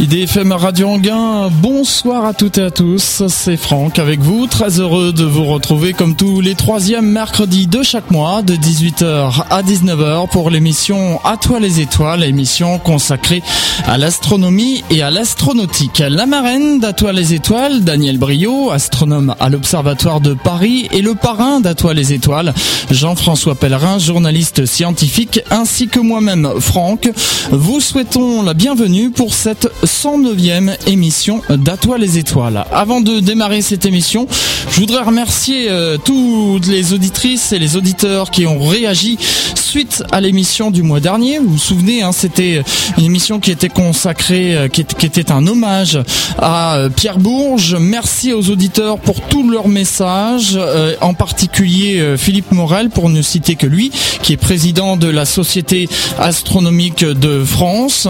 IDFM Radio Anguin, bonsoir à toutes et à tous, c'est Franck avec vous, très heureux de vous retrouver comme tous les troisièmes mercredis de chaque mois de 18h à 19h pour l'émission À toi les étoiles, émission consacrée à l'astronomie et à l'astronautique. La marraine d'À toi les étoiles, Daniel Brio, astronome à l'Observatoire de Paris et le parrain d'À toi les étoiles, Jean-François Pellerin, journaliste scientifique, ainsi que moi-même. Franck, vous souhaitons la bienvenue pour cette 109e émission d'Atoile les étoiles. Avant de démarrer cette émission, je voudrais remercier euh, toutes les auditrices et les auditeurs qui ont réagi suite à l'émission du mois dernier. Vous vous souvenez, hein, c'était une émission qui était consacrée, euh, qui, était un hommage à euh, Pierre Bourges. Merci aux auditeurs pour tous leurs messages, en particulier Philippe Morel, pour ne citer que lui, qui est président de la Société astronomique de France.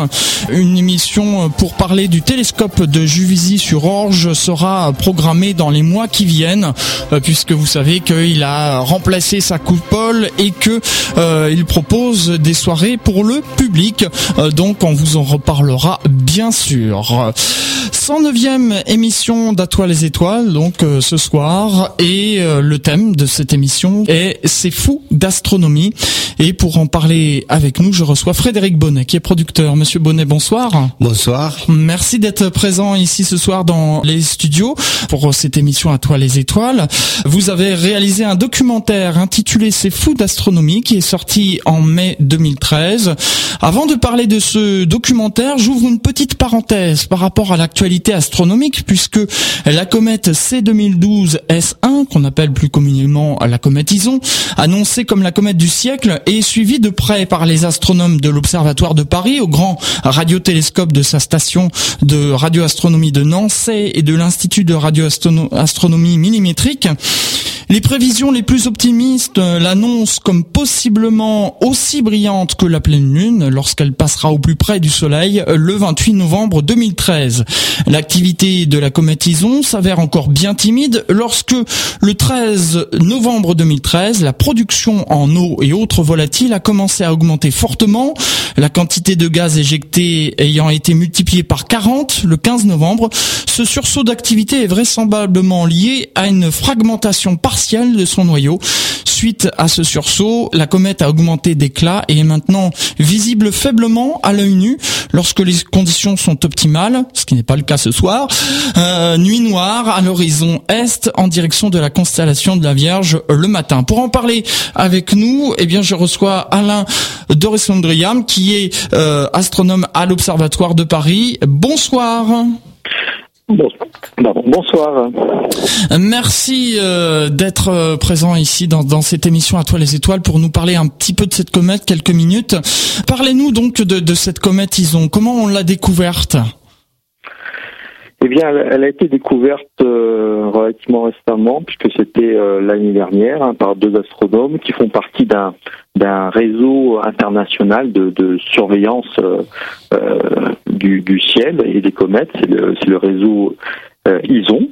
Une émission pour parler du télescope de Juvisy sur Orge sera programmé dans les mois qui viennent, euh, puisque vous savez qu'il a remplacé sa coupole et que euh, il propose des soirées pour le public. Euh, donc on vous en reparlera bien sûr. 109e émission d'Atoile les étoiles, donc ce soir, et le thème de cette émission est C'est fou d'astronomie. Et pour en parler avec nous, je reçois Frédéric Bonnet, qui est producteur. Monsieur Bonnet, bonsoir. Bonsoir. Merci d'être présent ici ce soir dans les studios pour cette émission à toi les étoiles. Vous avez réalisé un documentaire intitulé C'est fou d'astronomie qui est sorti en mai 2013. Avant de parler de ce documentaire, j'ouvre une petite parenthèse par rapport à l'actualité astronomique puisque la comète C2012 S1, qu'on appelle plus communément la comète Ison, annoncée comme la comète du siècle, est suivie de près par les astronomes de l'Observatoire de Paris au grand radiotélescope de sa station de radioastronomie de Nancy et de l'Institut de radioastronomie millimétrique. Les prévisions les plus optimistes l'annoncent comme possiblement aussi brillante que la pleine lune lorsqu'elle passera au plus près du soleil le 28 novembre 2013. L'activité de la comète Ison s'avère encore bien timide lorsque le 13 novembre 2013, la production en eau et autres volatiles a commencé à augmenter fortement, la quantité de gaz éjecté ayant été multipliée par 40 le 15 novembre. Ce sursaut d'activité est vraisemblablement lié à une fragmentation partielle de son noyau. Suite à ce sursaut, la comète a augmenté d'éclat et est maintenant visible faiblement à l'œil nu lorsque les conditions sont optimales, ce qui n'est pas le cas ce soir. Euh, nuit noire à l'horizon est en direction de la constellation de la Vierge le matin. Pour en parler avec nous, eh bien je reçois Alain Dorisondriam qui est euh, astronome à l'Observatoire de Paris. Bonsoir. Bonsoir. Merci euh, d'être euh, présent ici dans, dans, cette émission à toi les étoiles pour nous parler un petit peu de cette comète quelques minutes. Parlez-nous donc de, de cette comète Ison. Comment on l'a découverte? Eh bien, elle a été découverte euh, relativement récemment, puisque c'était euh, l'année dernière, hein, par deux astronomes qui font partie d'un d'un réseau international de, de surveillance euh, du, du, ciel et des comètes. C'est le, le réseau ISON.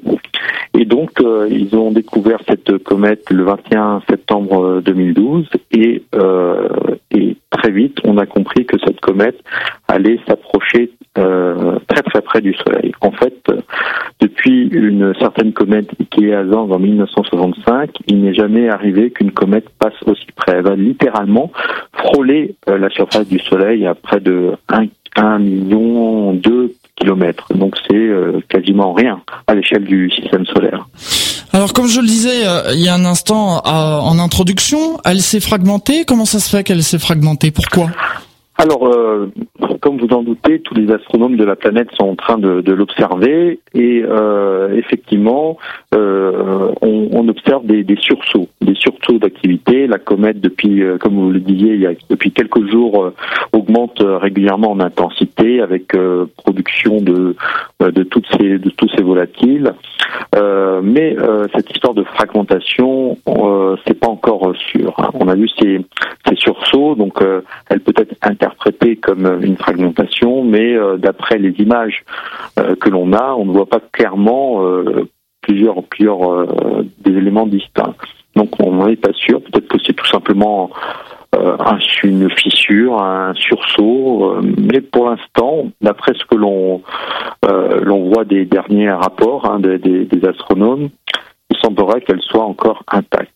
Et donc, ils ont découvert cette comète le 21 septembre 2012 et, et très vite, on a compris que cette comète allait s'approcher euh, très très près du Soleil. En fait, depuis une certaine comète qui est Zand en 1965, il n'est jamais arrivé qu'une comète passe aussi près. Elle va littéralement frôler euh, la surface du Soleil à près de 1, million 2 Donc c'est euh, quasiment rien à l'échelle du système solaire. Alors comme je le disais il y a un instant en introduction, elle s'est fragmentée. Comment ça se fait qu'elle s'est fragmentée? Pourquoi? Alors, euh, comme vous en doutez, tous les astronomes de la planète sont en train de, de l'observer et euh, effectivement, euh, on, on, observe des, des, sursauts, des sursauts d'activité. La comète, depuis, euh, comme vous le disiez, depuis quelques jours, euh, augmente régulièrement en intensité avec production de, de ces tous ces volatiles. mais cette histoire de fragmentation, c'est pas encore sûr. Hein. On a vu ces, ces sursauts, donc elle peut être interprétée comme une fragmentation, mais d'après les images que l'on a, on ne voit pas clairement plusieurs, plusieurs des éléments distincts. Donc on n'en est pas sûr. Peut-être que c'est tout simplement euh, une fissure, un sursaut. Euh, mais pour l'instant, d'après ce que l'on euh, voit des derniers rapports hein, des astronomes, il semblerait qu'elle soit encore intacte.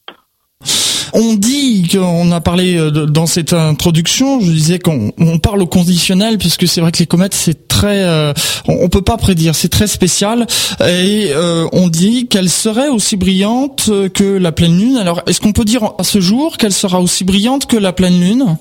On dit qu'on a parlé euh, dans cette introduction, je disais qu'on parle au conditionnel puisque c'est vrai que les comètes c'est très, euh, on, peut pas prédire, c'est très spécial et euh, on dit qu'elle serait aussi brillante que la pleine lune. Alors est-ce qu'on peut dire à ce jour qu'elle sera aussi brillante que la pleine lune?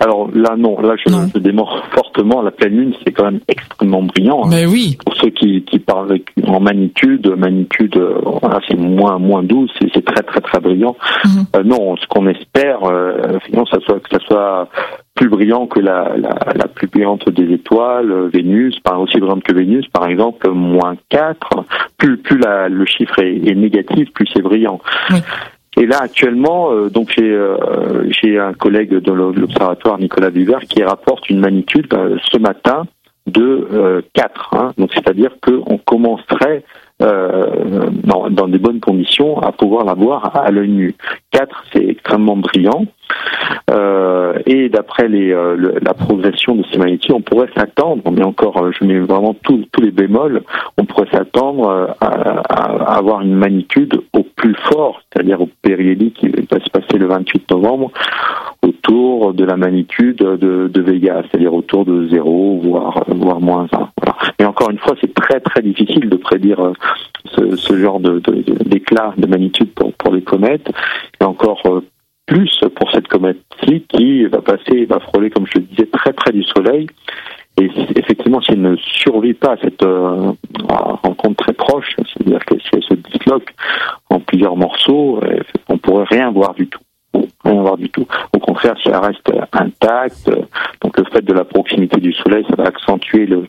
Alors là, non, là je, je démords fortement. La pleine lune, c'est quand même extrêmement brillant. Hein. Mais oui. Pour ceux qui, qui parlent en magnitude, magnitude, euh, voilà, c'est moins moins 12, c'est très très très brillant. Mhm. Euh, non, ce qu'on espère, euh, finalement, ça soit que ça soit plus brillant que la, la, la, plus brillante des étoiles, euh, Vénus, pas aussi brillante que Vénus, par exemple, moins 4. Plus, plus la, le chiffre est, est négatif, plus c'est brillant. Oui. Et là, actuellement, euh, donc j'ai euh, un collègue de l'observatoire, Nicolas Viver, qui rapporte une magnitude euh, ce matin de 4. Hein. donc c'est-à-dire qu'on commencerait dans, dans, des bonnes conditions à pouvoir la voir à l'œil nu. 4, c'est extrêmement brillant. Euh, et d'après euh, la progression de ces magnitudes, on pourrait s'attendre, mais encore, euh, je mets vraiment tous les bémols, on pourrait s'attendre à, avoir une magnitude au plus fort, c'est-à-dire au périhélique qui va se passer le 28 novembre, autour de la magnitude de, de Vega, c'est-à-dire autour de 0, voire, voire moins 1. Voilà. Mais encore une fois, c'est très très difficile de prédire ce, genre d'éclat de, de, magnitude pour, pour les comètes, et encore plus pour cette comète-ci qui va passer, va frôler, comme je le disais, très près du Soleil. Et effectivement, si elle ne survit pas à cette euh, rencontre très proche, c'est-à-dire que si elle se disloque en plusieurs morceaux, euh, on pourrait rien voir du tout. Rien voir du tout. Au contraire, si elle reste intacte, le fait de la proximité du Soleil, ça va accentuer le,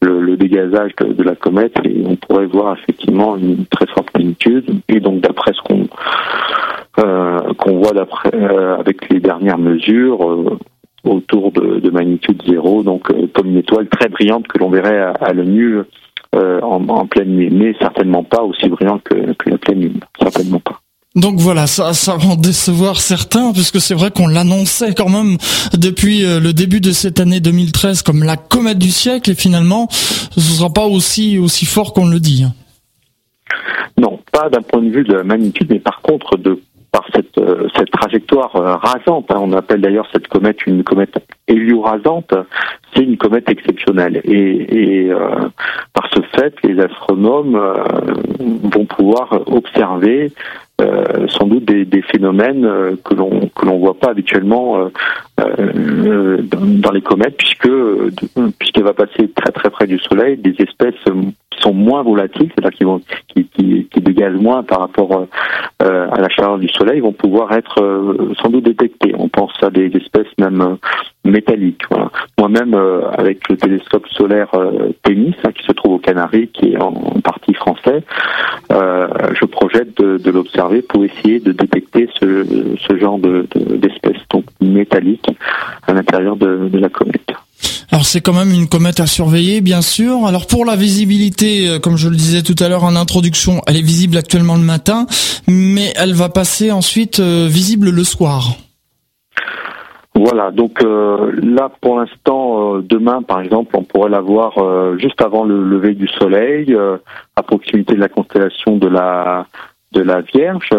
le, dégazage de, de, la comète et on pourrait voir effectivement une très forte magnitude. Et donc, d'après ce qu'on euh, voit d'après euh, avec les dernières mesures euh, autour de, de, magnitude zéro, donc comme une étoile très brillante que l'on verrait à, à l'œil nu en, en, pleine nuit, mais certainement pas aussi brillante que, que la pleine lune, certainement pas. Donc voilà, ça, va en décevoir certains, puisque c'est vrai qu'on l'annonçait quand même depuis le début de cette année 2013 comme la comète du siècle, et finalement, ce sera pas aussi aussi fort qu'on le dit. Non, pas d'un point de vue de magnitude, mais par contre de par cette, euh, trajectoire euh, rasante. Hein. On appelle d'ailleurs cette comète une comète hélio-rasante. C'est une comète exceptionnelle. Et, euh, par ce fait, les astronomes vont pouvoir observer euh, sans doute des, phénomènes que l'on que l'on voit pas habituellement euh, dans, les comètes puisque puisqu'elle va passer très très près du Soleil des espèces sont moins volatiles c'est-à-dire qui vont qui, qui, qui dégagent moins par rapport euh, à la chaleur du soleil vont pouvoir être euh, sans doute détectés. On pense à des espèces même euh, métalliques. Voilà. Moi-même, avec le télescope solaire Témis, hein, qui se trouve aux Canaries, qui est en, partie français, je projette de, de l'observer pour essayer de détecter ce, ce genre d'espèces de, donc métalliques à l'intérieur de, de la comète. Alors c'est quand même une comète à surveiller, bien sûr. Alors pour la visibilité, euh, comme je le disais tout à l'heure en introduction, elle est visible actuellement le matin, mais elle va passer ensuite euh, visible le soir. Voilà, donc euh, là pour l'instant, demain par exemple, on pourrait la voir juste avant le lever du soleil, à proximité de la constellation de la de la Vierge.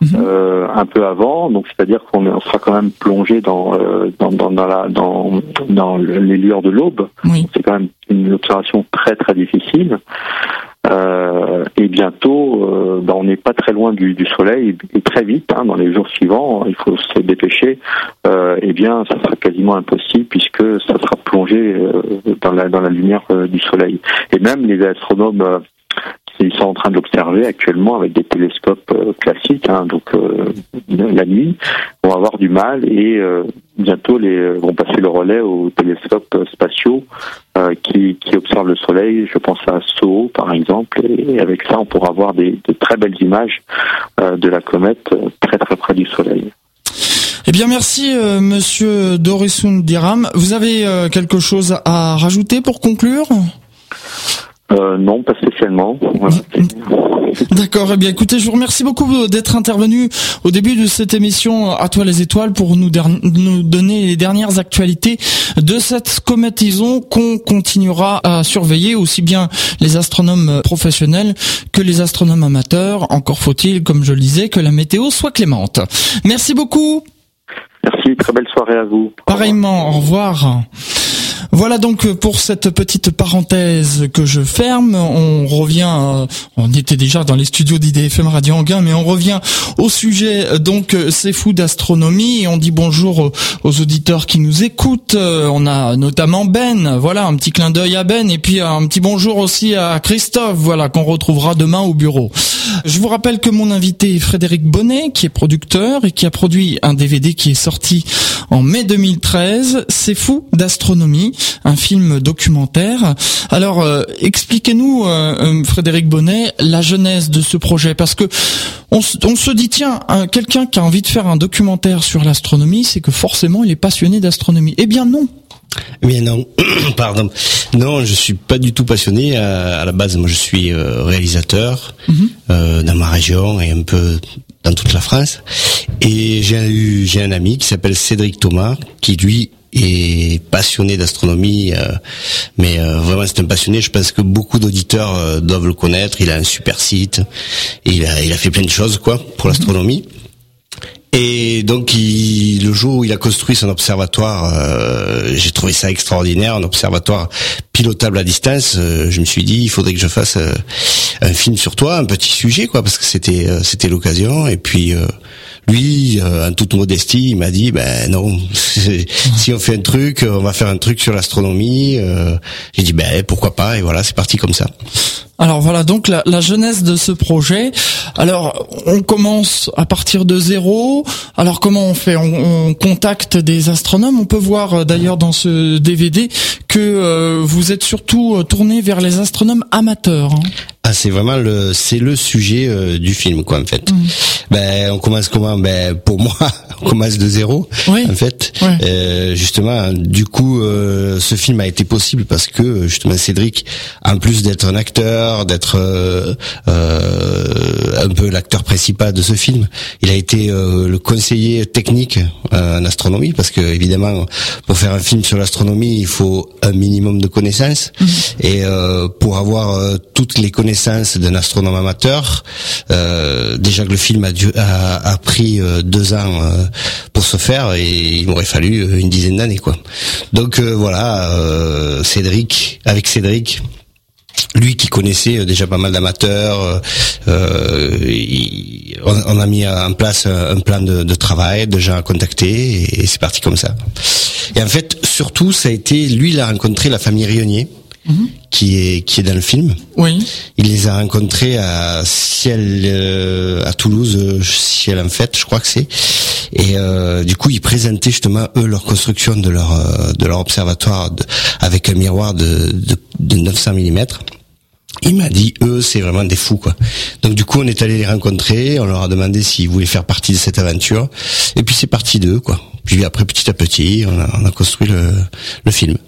Mhm. euh, un peu avant, donc c'est-à-dire qu'on sera quand même plongé dans, euh, dans, dans, dans, la, dans, dans les lueurs de l'aube. C'est quand même une observation très très difficile. Euh, et bientôt, euh, ben, on n'est pas très loin du, du soleil et, très vite, hein, dans les jours suivants, il faut se dépêcher. Euh, eh bien, ça sera quasiment impossible puisque ça sera plongé euh, dans la dans la lumière du soleil. Et même les astronomes ils sont en train de l'observer actuellement avec des télescopes euh, classiques, hein, donc euh, la nuit, vont avoir du mal et euh, bientôt les vont passer le relais aux télescopes spatiaux qui, observent le Soleil. Je pense à SOHO par exemple, et avec ça on pourra avoir des, de très belles images de la comète très très près du Soleil. Eh bien, merci, Monsieur Dorisun Diram. Vous avez quelque chose à rajouter pour conclure? Euh, non, pas spécialement. D'accord. Eh bien, écoutez, je vous remercie beaucoup d'être intervenu au début de cette émission à toi les étoiles pour nous, nous donner les dernières actualités de cette cométison qu'on continuera à surveiller aussi bien les astronomes professionnels que les astronomes amateurs. Encore faut-il, comme je le disais, que la météo soit clémente. Merci beaucoup. Merci. Très belle soirée à vous. Pareillement. Au revoir. Voilà donc pour cette petite parenthèse que je ferme. On revient, euh, on était déjà dans les studios d'IDFM Radio Anguin, mais on revient au sujet. Donc c'est fou d'astronomie on dit bonjour aux auditeurs qui nous écoutent. Euh, on a notamment Ben. Voilà un petit clin d'œil à Ben et puis un petit bonjour aussi à Christophe. Voilà qu'on retrouvera demain au bureau. Je vous rappelle que mon invité est Frédéric Bonnet, qui est producteur et qui a produit un DVD qui est sorti en mai 2013. C'est fou d'astronomie un film documentaire. Alors, euh, expliquez-nous, euh, euh, Frédéric Bonnet, la genèse de ce projet, parce que on, se dit tiens, quelqu'un qui a envie de faire un documentaire sur l'astronomie, c'est que forcément il est passionné d'astronomie. Eh bien non. Eh bien non, pardon. Non, je suis pas du tout passionné. À, la base, moi, je suis réalisateur mhm. dans ma région et un peu dans toute la France. Et j'ai eu j'ai un ami qui s'appelle Cédric Thomas, qui lui est passionné d'astronomie, euh, mais euh, vraiment c'est un passionné. Je pense que beaucoup d'auditeurs euh, doivent le connaître. Il a un super site, il a, il a fait plein de choses quoi pour l'astronomie. Et donc, il, le jour où il a construit son observatoire, j'ai trouvé ça extraordinaire, un observatoire pilotable à distance. je me suis dit, il faudrait que je fasse un film sur toi, un petit sujet, quoi, parce que c'était c'était l'occasion. Et puis, lui, euh, en toute modestie, il m'a dit, ben non, si on fait un truc, on va faire un truc sur l'astronomie. Euh. J'ai dit, ben pourquoi pas, et voilà, c'est parti comme ça. Alors voilà donc la, la, jeunesse de ce projet. Alors on commence à partir de zéro. Alors comment on fait? On, contacte des astronomes. On peut voir euh, d'ailleurs dans ce DVD que euh, vous êtes surtout euh, tourné vers les astronomes amateurs. Hein. Ah, c'est vraiment le c'est le sujet du film quoi en fait. Mmh. Ben on commence comment? Ben pour moi on commence de zéro en fait. Euh, justement du coup ce film a été possible parce que justement Cédric en plus d'être un acteur, d'être euh, un peu l'acteur principal de ce film, il a été le conseiller technique en astronomie parce que évidemment pour faire un film sur l'astronomie il faut un minimum de connaissances. Mhm. Et euh, pour avoir euh, toutes les connaissances d'un astronome amateur, euh, déjà que le film a, dû, a, a pris deux ans pour se faire, et il m'aurait fallu une dizaine d'années, quoi. Donc voilà, Cédric, avec Cédric, lui qui connaissait déjà pas mal d'amateurs, euh, on, a mis en place un, plan de, de, travail, déjà à contacter, et, c'est parti comme ça. Et en fait, surtout, ça a été, lui, il a rencontré la famille Rionnier, mhm. qui est qui est dans le film. Oui. Il les a rencontrés à Ciel, euh, à Toulouse, Ciel en fait, je crois que c'est. Et euh, du coup, ils présentaient justement eux leur construction de leur euh, de leur observatoire avec un miroir de, de, de 900 mm. Il m'a dit, eux, c'est vraiment des fous, quoi. Donc du coup, on est allé les rencontrer, on leur a demandé s'ils voulaient faire partie de cette aventure, et puis c'est parti d'eux, quoi. Puis après, petit à petit, on a, on a construit le, le film.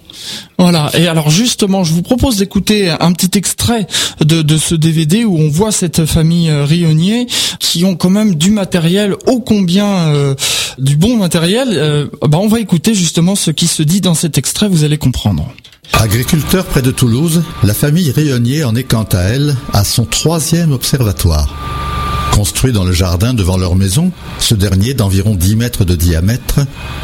Voilà. Et alors justement, je vous propose d'écouter un petit extrait de, de, ce DVD où on voit cette famille euh, Rionnier qui ont quand même du matériel ô combien euh, du bon matériel. Euh, bah on va écouter justement ce qui se dit dans cet extrait. Vous allez comprendre. Agriculteur près de Toulouse, la famille Rayonnier en est quant à elle à son troisième observatoire. Construit dans le jardin devant leur maison, ce dernier d'environ 10 mètres de diamètre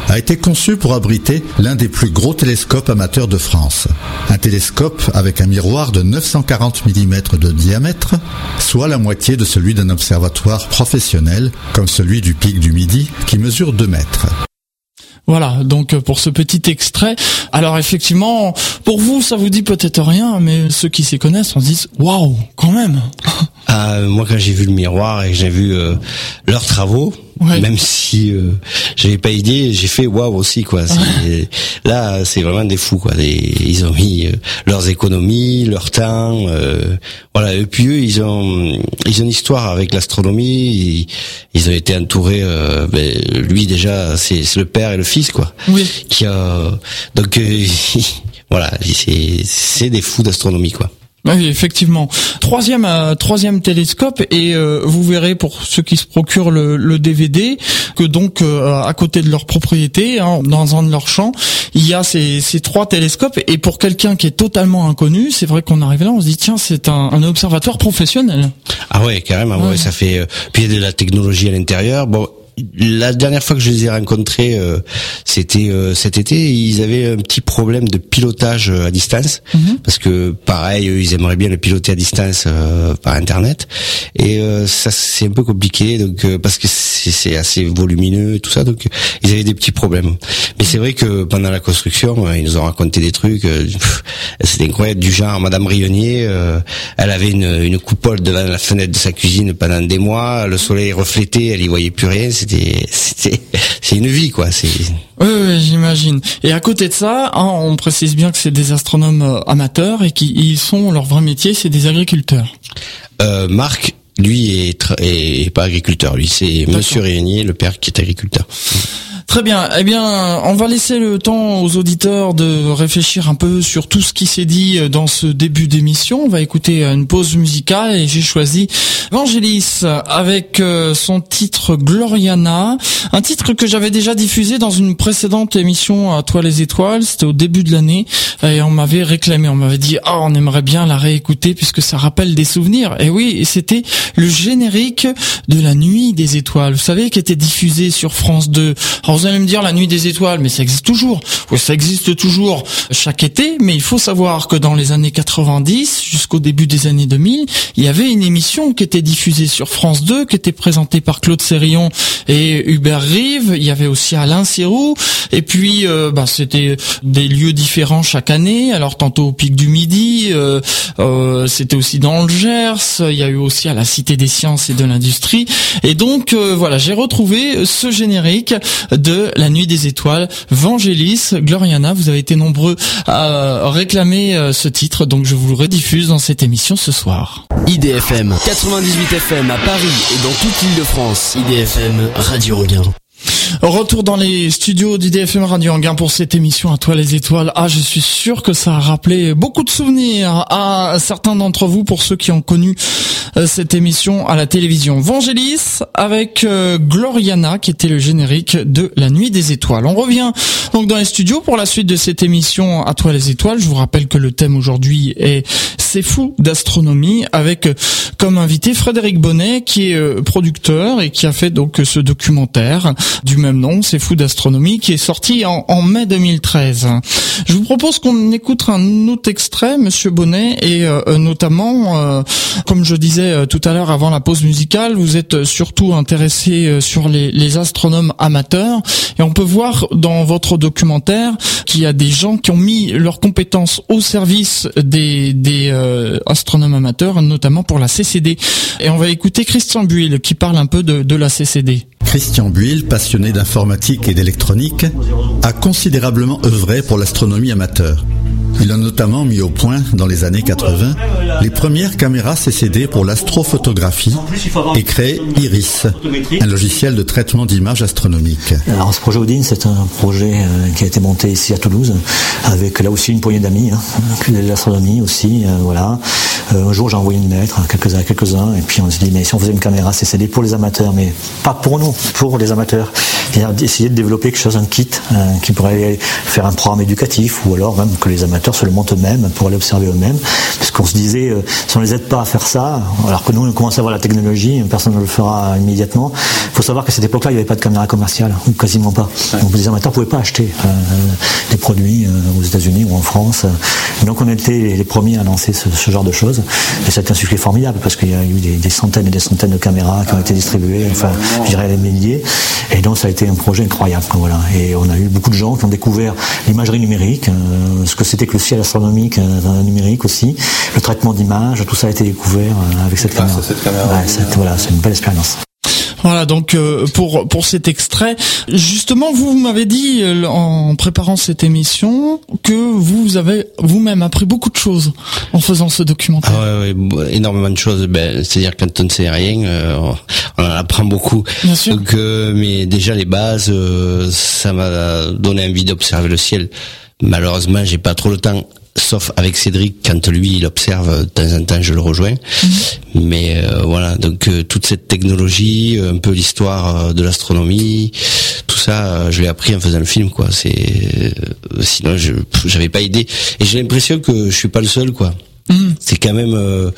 a été conçu pour abriter l'un des plus gros télescopes amateurs de France. Un télescope avec un miroir de 940 mm de diamètre, soit la moitié de celui d'un observatoire professionnel comme celui du pic du Midi qui mesure 2 mètres. Voilà, donc euh, pour ce petit extrait. Alors effectivement, pour vous, ça vous dit peut-être rien, mais ceux qui s'y connaissent, on se dit waouh, quand même. Ah, moi, quand j'ai vu le miroir et que j'ai vu euh, leurs travaux, même si euh, j'avais pas idée, j'ai fait waouh aussi quoi. Là, c'est vraiment des fous quoi. ils ont mis euh, leurs économies, leur temps, euh, voilà. Et puis eux, ils ont ils ont une histoire avec l'astronomie. Ils, ont été entourés. Ben, lui déjà, c'est le père et le fils quoi. Oui. Qui a donc voilà, c'est c'est des fous d'astronomie quoi. Oui, effectivement. Troisième, euh, troisième télescope et euh, vous verrez pour ceux qui se procurent le, DVD que donc euh, à côté de leur propriété, hein, dans un de leurs champs, il y a ces, ces trois télescopes et pour quelqu'un qui est totalement inconnu, c'est vrai qu'on arrive là, on se dit tiens c'est un, un observatoire professionnel. Ah ouais, carrément. Ouais. ça fait puis il y a de la technologie à l'intérieur. Bon, la dernière fois que je les ai rencontrés, euh, c'était euh, cet été. Ils avaient un petit problème de pilotage euh, à distance, mhm. parce que pareil, ils aimeraient bien le piloter à distance par internet, et ça c'est un peu compliqué, donc parce que c'est assez volumineux et tout ça, donc ils avaient des petits problèmes. Mais c'est vrai que pendant la construction, ils nous ont raconté des trucs, c'était incroyable, du genre Madame Rionnier, elle avait une, une coupole devant la fenêtre de sa cuisine pendant des mois, le soleil reflétait, elle y voyait plus rien c'était, c'est une vie, quoi. C'est. Oui, j'imagine. Et à côté de ça, hein, on précise bien que c'est des astronomes euh, amateurs et qui sont leur vrai métier, c'est des agriculteurs. Euh, Marc, lui, est, est, pas agriculteur. Lui, c'est Monsieur Réunier, le père qui est agriculteur. Très bien. Eh bien, on va laisser le temps aux auditeurs de réfléchir un peu sur tout ce qui s'est dit dans ce début d'émission. On va écouter une pause musicale et j'ai choisi Vangelis avec euh, son titre Gloriana, un titre que j'avais déjà diffusé dans une précédente émission à Toi les étoiles, c'était au début de l'année et on m'avait réclamé, on m'avait dit "Ah, on aimerait bien la réécouter puisque ça rappelle des souvenirs." Et oui, c'était le générique de la nuit des étoiles. Vous savez qui était diffusé sur France 2 vous allez me dire la nuit des étoiles, mais ça existe toujours. Oui, ça existe toujours chaque été, mais il faut savoir que dans les années 90 jusqu'au début des années 2000, il y avait une émission qui était diffusée sur France 2, qui était présentée par Claude Sérillon et Hubert Rive. Il y avait aussi Alain Sirou. Et puis, euh, bah, c'était des lieux différents chaque année. Alors, tantôt au Pic du Midi, euh, euh, c'était aussi dans le Gers. Il y a eu aussi à la Cité des Sciences et de l'Industrie. Et donc, voilà, j'ai retrouvé ce générique La Nuit des Étoiles, Vangelis, Gloriana. Vous avez été nombreux à réclamer euh, ce titre, donc je vous le rediffuse dans cette émission ce soir. IDFM, 98 FM à Paris et dans toute l'île de France. IDFM, Radio Regain. Retour dans les studios d'IDFM Radio Anguin pour cette émission à toi les étoiles. Ah, je suis sûr que ça a rappelé beaucoup de souvenirs à certains d'entre vous pour ceux qui ont connu euh, cette émission à la télévision. Vangelis avec euh, Gloriana qui était le générique de La Nuit des Étoiles. On revient donc dans les studios pour la suite de cette émission à toi les étoiles. Je vous rappelle que le thème aujourd'hui est C'est fou d'astronomie avec euh, comme invité Frédéric Bonnet qui est producteur et qui a fait donc ce documentaire du même nom, C'est fou d'astronomie, qui est sorti en, mai 2013. Je vous propose qu'on écoute un autre extrait, Monsieur Bonnet, et euh, notamment, euh, comme je disais euh, tout à l'heure avant la pause musicale, vous êtes surtout intéressé sur les, astronomes amateurs, et on peut voir dans votre documentaire qu'il y a des gens qui ont mis leurs compétences au service des, des astronomes amateurs, notamment pour la CCD. Et on va écouter Christian Buil qui parle un peu de la CCD. Christian Buil, passionné d'informatique et d'électronique, a considérablement œuvré pour l'astronomie amateur. Il a notamment mis au point, dans les années 80, les premières caméras CCD pour l'astrophotographie et créé IRIS, un logiciel de traitement d'images astronomiques. Alors ce projet Odin, c'est un projet euh, qui a été monté ici à Toulouse, avec là aussi une poignée d'amis, hein, l'astronomie aussi, euh, voilà. Euh, un jour j'ai envoyé une lettre à quelques-uns, quelques-uns, et puis on s'est dit, mais si on faisait une caméra CCD pour les amateurs, mais pas pour nous, pour les amateurs, et essayer de développer quelque chose, un kit, qui pourrait faire un programme éducatif, ou alors même que les amateurs se le montent eux-mêmes pour aller observer eux-mêmes. Parce qu'on se disait, euh, si on les aide pas à faire ça, alors que nous on commence à voir la technologie, personne ne le fera immédiatement. Il faut savoir qu'à cette époque-là, il n'y avait pas de caméra commerciale, ou quasiment pas. Donc les amateurs ne pouvaient pas acheter euh, des produits euh, aux États-Unis ou en France. Donc on était les premiers à lancer ce, genre de choses. Et c'est un succès formidable parce qu'il y a eu des, centaines et des centaines de caméras qui ont été distribuées, enfin, je dirais des milliers. Et donc ça a été un projet incroyable. Voilà. Et on a eu beaucoup de gens qui ont découvert l'imagerie numérique, ce que c'était le ciel astronomique euh, numérique aussi, le traitement d'images, tout ça a été découvert euh, avec cette caméra. voilà, c'est une belle expérience. Voilà donc euh, pour pour cet extrait, justement vous m'avez dit en préparant cette émission que vous avez vous-même appris beaucoup de choses en faisant ce documentaire. Ah ouais, énormément de choses. Ben, c'est-à-dire quand on ne sait rien, on en apprend beaucoup. Bien sûr. Donc, mais déjà les bases, ça m'a donné envie d'observer le ciel. Malheureusement, j'ai pas trop le temps sauf avec Cédric quand lui il observe de temps en temps je le rejoins. Mhm. mais euh, voilà. Donc euh, toute cette technologie un peu l'histoire de l'astronomie tout ça je l'ai appris en faisant le film quoi. C'est sinon je j'avais pas idée. Et j'ai l'impression que je suis pas le seul quoi. Mhm. c'est quand même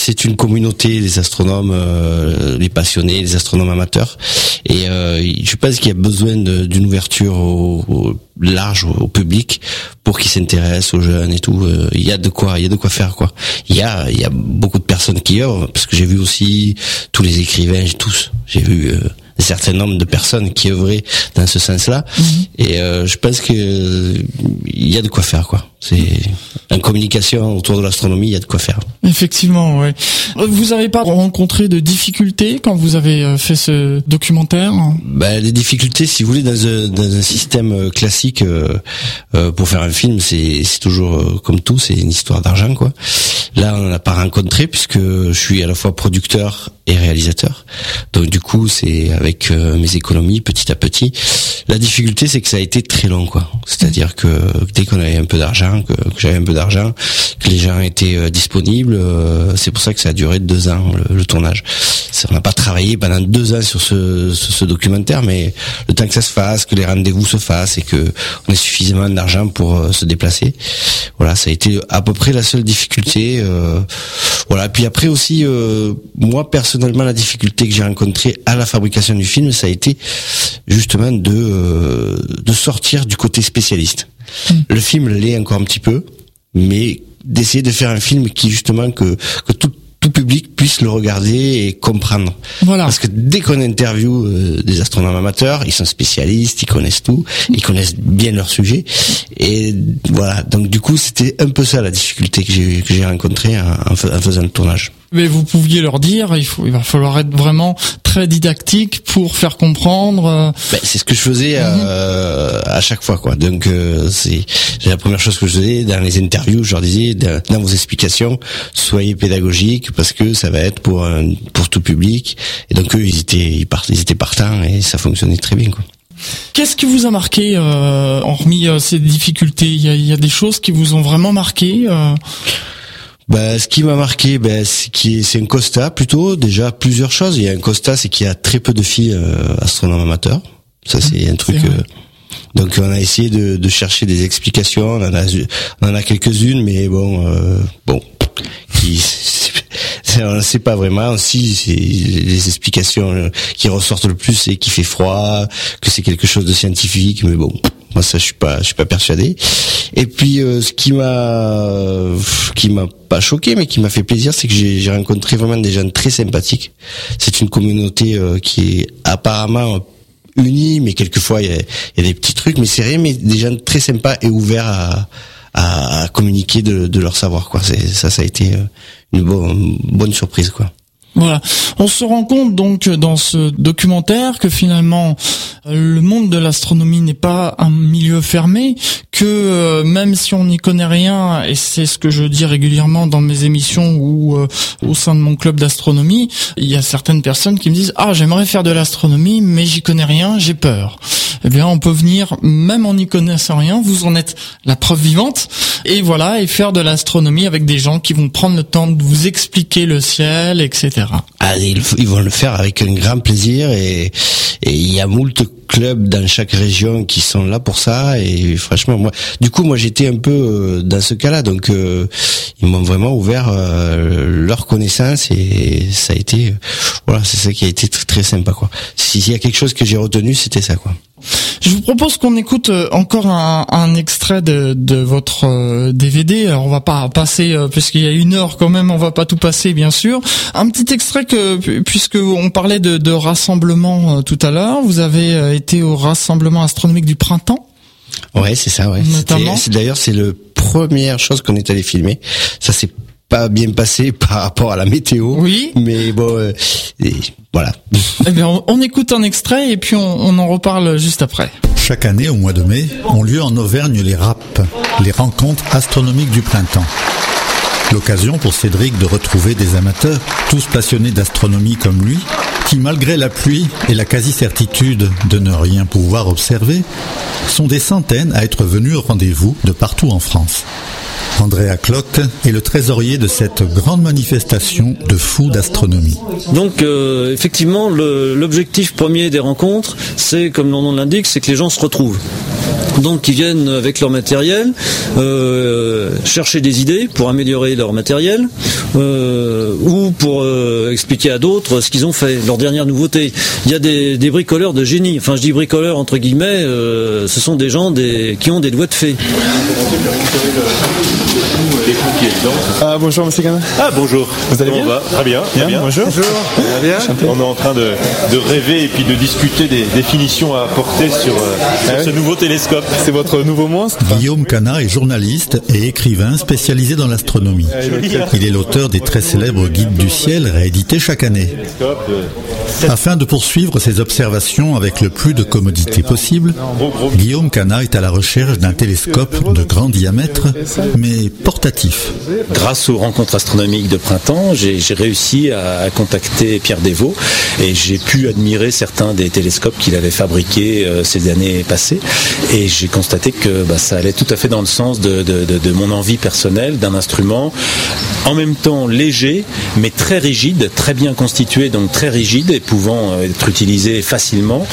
c'est une communauté des astronomes, euh, les passionnés, les astronomes amateurs. Et euh, je pense qu'il y a besoin d'une ouverture au, large au, public pour qu'ils s'intéressent aux jeunes et tout. Euh, il y a de quoi, il y a de quoi faire quoi. Il y a, il y a beaucoup de personnes qui œuvrent parce que j'ai vu aussi tous les écrivains, tous. J'ai vu un certain nombre de personnes qui œuvraient dans ce sens-là. Mhm. Et je pense que il y a de quoi faire quoi. C'est en communication autour de l'astronomie, il y a de quoi faire. Effectivement, ouais. Vous n'avez pas rencontré de difficultés quand vous avez euh, fait ce documentaire? Ben, les difficultés, si vous voulez, dans un, dans un système euh, classique, euh, euh, pour faire un film, c'est toujours comme tout, c'est une histoire d'argent, quoi. Là, on n'a pas rencontré puisque je suis à la fois producteur et réalisateur. Donc du coup, c'est avec mes économies, petit à petit. La difficulté, c'est que ça a été très long, quoi. C'est-à-dire que dès qu'on avait un peu d'argent que, j'avais un peu d'argent, que les gens étaient euh, disponibles. Euh, c'est pour ça que ça a duré deux ans le, tournage. on n'a pas travaillé pendant deux ans sur ce, documentaire, mais le temps que ça se fasse, que les rendez-vous se fassent et que on ait suffisamment d'argent pour euh, se déplacer. Voilà, ça a été à peu près la seule difficulté. voilà. Puis après aussi, moi personnellement, la difficulté que j'ai rencontrée à la fabrication du film, ça a été justement de sortir du côté spécialiste. Le film l'est encore un petit peu, mais d'essayer de faire un film qui justement que, que tout tout public puisse le regarder et comprendre. Voilà. Parce que dès qu'on interview euh, des astronomes amateurs, ils sont spécialistes, ils connaissent tout, ils connaissent bien leur sujet. Et voilà. Donc du coup, c'était un peu ça la difficulté que j'ai que j'ai rencontrée en, faisant le tournage. Mais vous pouviez leur dire, il faut, il va falloir être vraiment très didactique pour faire comprendre. Euh. Ben, c'est ce que je faisais euh, à chaque fois, quoi. Donc euh, c'est la première chose que je faisais dans les interviews. Je leur disais, dans vos explications, soyez pédagogiques parce que ça va être pour pour tout public. Et donc eux, ils étaient ils, ils étaient partants et ça fonctionnait très bien, quoi. Qu'est-ce qui vous a marqué, euh, hormis ces difficultés? Il y a, y a, des choses qui vous ont vraiment marqué bah, ce qui m'a marqué, bah, c'est un constat plutôt. Déjà plusieurs choses. Il y a un constat, c'est qu'il y a très peu de filles euh, astronomes amateurs. Ça, c'est un truc. Euh, donc, on a essayé de, de, chercher des explications. On en a, on en a quelques-unes, mais bon, euh, bon, qui, on ne sait pas vraiment. Si c'est les explications qui ressortent le plus, c'est qu'il fait froid, que c'est quelque chose de scientifique, mais bon. Moi, ça, je suis pas, je suis pas persuadé. Et puis, euh, ce qui m'a, qui m'a pas choqué, mais qui m'a fait plaisir, c'est que j'ai rencontré vraiment des gens très sympathiques. C'est une communauté euh, qui est apparemment unie, mais quelquefois il y a, des petits trucs, mais c'est rien, mais des gens très sympas et ouverts à, à, communiquer de, de, leur savoir. Quoi. Ça, ça a été euh, une, bonne, bonne surprise, quoi. Voilà. On se rend compte donc dans ce documentaire que finalement le monde de l'astronomie n'est pas un milieu fermé, que euh, même si on n'y connaît rien, et c'est ce que je dis régulièrement dans mes émissions ou euh, au sein de mon club d'astronomie, il y a certaines personnes qui me disent ah j'aimerais faire de l'astronomie mais j'y connais rien, j'ai peur. Eh bien on peut venir même en n'y connaissant rien, vous en êtes la preuve vivante et voilà et faire de l'astronomie avec des gens qui vont prendre le temps de vous expliquer le ciel, etc. Ah, ils, vont le faire avec un grand plaisir et il y a moult clubs dans chaque région qui sont là pour ça et franchement moi du coup moi j'étais un peu euh, dans ce cas-là. Donc euh, ils m'ont vraiment ouvert euh, leur connaissance et ça a été voilà c'est ça qui a été très, très sympa quoi. S'il y a quelque chose que j'ai retenu c'était ça quoi je vous propose qu'on écoute encore un, un extrait de, de votre DVD. Alors on va pas passer puisqu'il y a une heure quand même, on va pas tout passer bien sûr. Un petit extrait que puisque on parlait de, de rassemblement tout à l'heure, vous avez été au rassemblement astronomique du printemps. Ouais, c'est ça, ouais. D'ailleurs, c'est la première chose qu'on est allé filmer. Ça s'est pas bien passé par rapport à la météo. Oui. Mais bon, euh, voilà. Eh bien, on, écoute un extrait et puis on, on en reparle juste après. Chaque année, au mois de mai, ont lieu en Auvergne les RAP, les rencontres astronomiques du printemps. L'occasion pour Cédric de retrouver des amateurs, tous passionnés d'astronomie comme lui, qui, malgré la pluie et la quasi-certitude de ne rien pouvoir observer, sont des centaines à être venus au rendez-vous de partout en France. Andrea Klock est le trésorier de cette grande manifestation de fous d'astronomie. Donc euh, effectivement, l'objectif premier des rencontres, c'est comme le nom l'indique, c'est que les gens se retrouvent. Donc ils viennent avec leur matériel, euh, chercher des idées pour améliorer leur matériel, euh, ou pour expliquer à d'autres ce qu'ils ont fait, leur dernière nouveauté. Il y a des, bricoleurs de génie, enfin je dis bricoleurs entre guillemets, ce sont des gens qui ont des doigts de fée. Ah bonjour Monsieur Gana. Ah bonjour. Vous allez bien va Très bien. bien. Bonjour. Bonjour. Bien. On est en train de, rêver et puis de discuter des définitions à apporter sur, euh, ah ce nouveau télescope. C'est votre nouveau monstre. Guillaume Cana est journaliste et écrivain spécialisé dans l'astronomie. Ah, Il est l'auteur des très célèbres guides du ciel réédités chaque année. Afin de poursuivre ses observations avec le plus de commodité possible, Guillaume Cana est à la recherche d'un télescope de grand diamètre, mais portatif. Grâce aux rencontres astronomiques de printemps, j'ai réussi à, contacter Pierre Desvaux et j'ai pu admirer certains des télescopes qu'il avait fabriqués euh, ces années passées. Et j'ai constaté que bah, ça allait tout à fait dans le sens de, mon envie personnelle d'un instrument en même temps léger, mais très rigide, très bien constitué, donc très rigide et pouvant euh, être utilisé facilement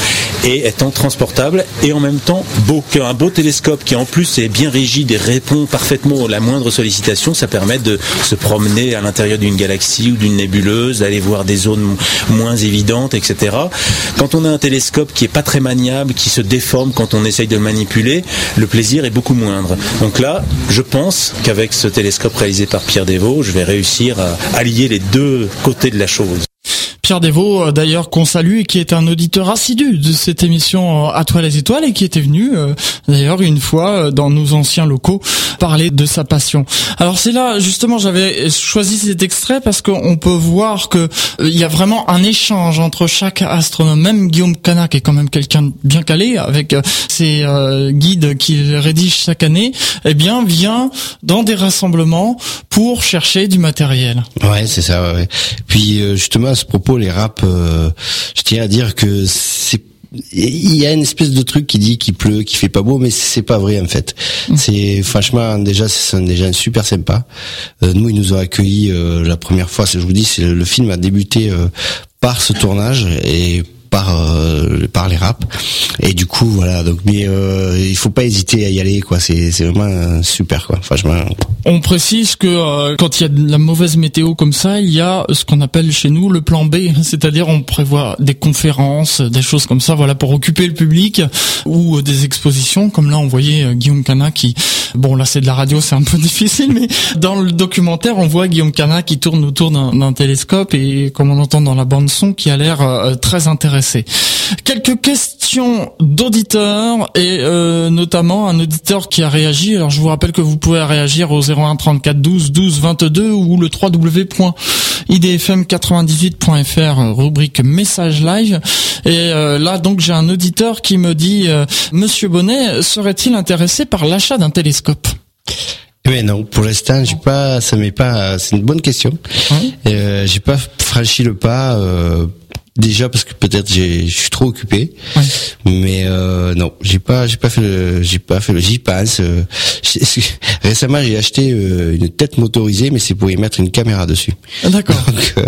et étant transportable et en même temps beau. Un beau télescope qui en plus est bien rigide et répond parfaitement la moindre sollicitation, ça permet de se promener à l'intérieur d'une galaxie ou d'une nébuleuse, d'aller voir des zones moins évidentes, etc. Quand on a un télescope qui est pas très maniable, qui se déforme quand on essaye de le manipuler, le plaisir est beaucoup moindre. Donc là, je pense qu'avec ce télescope réalisé par Pierre Desvaux, je vais réussir à allier les deux côtés de la chose. Pierre Desvaux, euh, d'ailleurs qu'on salue et qui est un auditeur assidu de cette émission euh, À toi les étoiles et qui était venu euh, d'ailleurs une fois dans nos anciens locaux parler de sa passion. Alors c'est là justement j'avais choisi cet extrait parce qu'on peut voir que il y a vraiment un échange entre chaque astronome. Même Guillaume Canac est quand même quelqu'un bien calé avec ses guides qu'il rédige chaque année. Eh bien vient dans des rassemblements pour chercher du matériel. Ouais c'est ça. Ouais. Puis justement à ce propos les raps, euh, je tiens à dire que c'est il y a une espèce de truc qui dit qu'il pleut, qu'il fait pas beau, mais c'est pas vrai en fait. Mm. C'est franchement déjà c'est déjà super sympa. Euh, nous ils nous ont accueillis euh, la première fois. Je vous dis, c'est le film a débuté par ce tournage et par euh, par les raps et du coup voilà donc mais euh, il faut pas hésiter à y aller quoi. C'est c'est vraiment super quoi. Franchement. On précise que euh, quand il y a de la mauvaise météo comme ça il y a ce qu'on appelle chez nous le plan B. C'est-à-dire on prévoit des conférences des choses comme ça voilà pour occuper le public ou des expositions. Comme là on voyait Guillaume Cana qui bon là c'est de la radio c'est un peu difficile mais dans le documentaire on voit Guillaume Cana qui tourne autour d'un télescope et comme on entend dans la bande son qui a l'air très intéressant Quelques questions d'auditeurs et euh, notamment un auditeur qui a réagi. Alors je vous rappelle que vous pouvez réagir au 01 34 12 12 22 ou le www.idfm98.fr rubrique message live. Et euh, là donc j'ai un auditeur qui me dit euh, Monsieur Bonnet serait-il intéressé par l'achat d'un télescope? Mais non, pour l'instant, j'ai pas, ça m'est pas, c'est une bonne question. Euh, j'ai pas franchi le pas euh, déjà parce que peut-être je suis trop occupé. Ouais. mais euh, non j'ai pas j'ai pas fait le j'ai pas fait le j'y passe euh, récemment j'ai acheté euh, une tête motorisée mais c'est pour y mettre une caméra dessus. Ah, d'accord. Donc